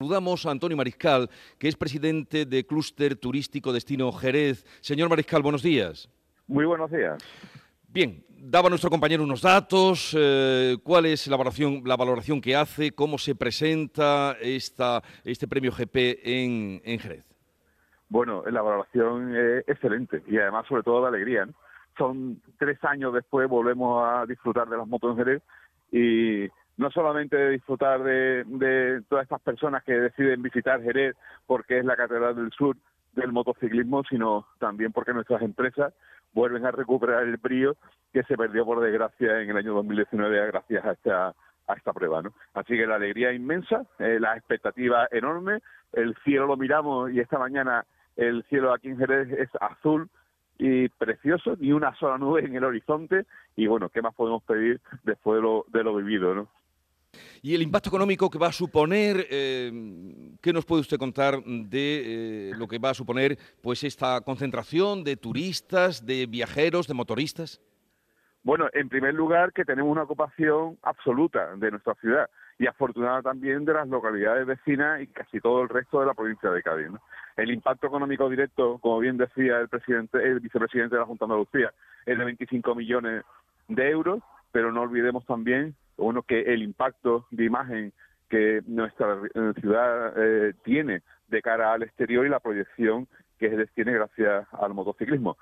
Saludamos a Antonio Mariscal, que es presidente de Clúster Turístico Destino Jerez. Señor Mariscal, buenos días. Muy buenos días. Bien, daba nuestro compañero unos datos. Eh, ¿Cuál es la valoración, la valoración que hace? ¿Cómo se presenta esta, este premio GP en, Jerez? Bueno, la valoración es excelente y además sobre todo de alegría. Son tres años después, volvemos a disfrutar de las motos en Jerez y no solamente de disfrutar de, todas estas personas que deciden visitar Jerez porque es la Catedral del Sur del motociclismo, sino también porque nuestras empresas vuelven a recuperar el brío que se perdió por desgracia en el año 2019 gracias a esta a esta prueba, ¿no? Así que la alegría inmensa, eh, la expectativa enorme, el cielo lo miramos y esta mañana el cielo aquí en Jerez es azul y precioso, ni una sola nube en el horizonte y bueno, ¿qué más podemos pedir después de lo, de lo vivido, ¿no? Y el impacto económico que va a suponer, eh, ¿qué nos puede usted contar de eh, lo que va a suponer pues esta concentración de turistas, de viajeros, de motoristas? Bueno, en primer lugar que tenemos una ocupación absoluta de nuestra ciudad y afortunada también de las localidades vecinas y casi todo el resto de la provincia de Cádiz. El impacto económico directo, como bien decía el presidente, el vicepresidente de la Junta de Andalucía, es de 25 millones de euros, pero no olvidemos también uno que el impacto de imagen que nuestra eh, ciudad eh, tiene de cara al exterior y la proyección que tiene gracias al motociclismo.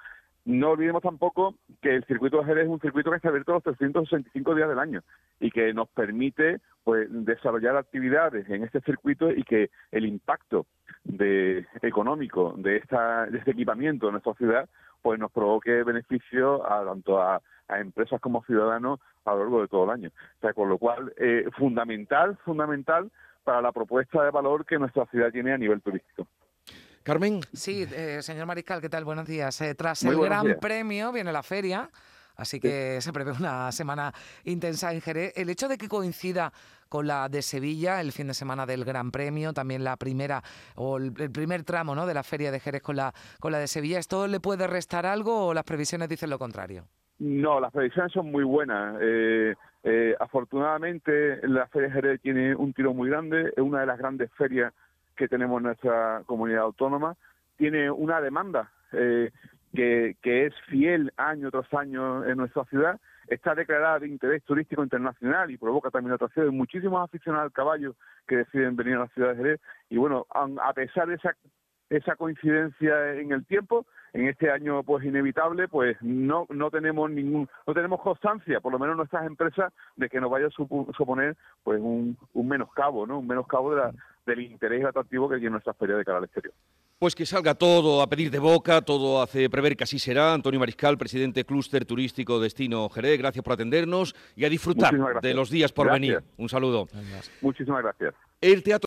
No olvidemos tampoco que el circuito de Jerez es un circuito que está abierto los 365 días del año y que nos permite pues desarrollar actividades en este circuito y que el impacto de, económico de, esta, de este equipamiento en nuestra ciudad pues nos provoque beneficio a tanto a a empresas como ciudadanos a lo largo de todo el año. O sea, con lo cual, eh, fundamental, fundamental para la propuesta de valor que nuestra ciudad tiene a nivel turístico. Carmen. Sí, eh, señor Mariscal, ¿qué tal? Buenos días. Eh, tras el Gran Premio viene la feria, así que se prevé una semana intensa en Jerez. El hecho de que coincida con la de Sevilla, el fin de semana del Gran Premio, también la primera o el, primer tramo ¿no? de la feria de Jerez con la, con la de Sevilla, ¿esto le puede restar algo o las previsiones dicen lo contrario? No, las predicciones son muy buenas. Eh, eh, afortunadamente, la Feria de Jerez tiene un tiro muy grande, es una de las grandes ferias que tenemos en nuestra comunidad autónoma. Tiene una demanda eh, que, es fiel año tras año en nuestra ciudad. Está declarada de interés turístico internacional y provoca también atracción de muchísimos aficionados al caballo que deciden venir a la ciudad de Jerez. Y bueno, a pesar de esa esa coincidencia en el tiempo. En este año, pues inevitable, pues no no tenemos ningún no tenemos constancia, por lo menos nuestras empresas, de que nos vaya a suponer pues un, un menoscabo, ¿no? Un menoscabo de la, del interés atractivo que tiene nuestra feria de cara al exterior. Pues que salga todo a pedir de boca, todo hace prever que así será. Antonio Mariscal, presidente Clúster Turístico Destino Jerez, gracias por atendernos y a disfrutar de los días por venir. Un saludo. Muchísimas gracias. El teatro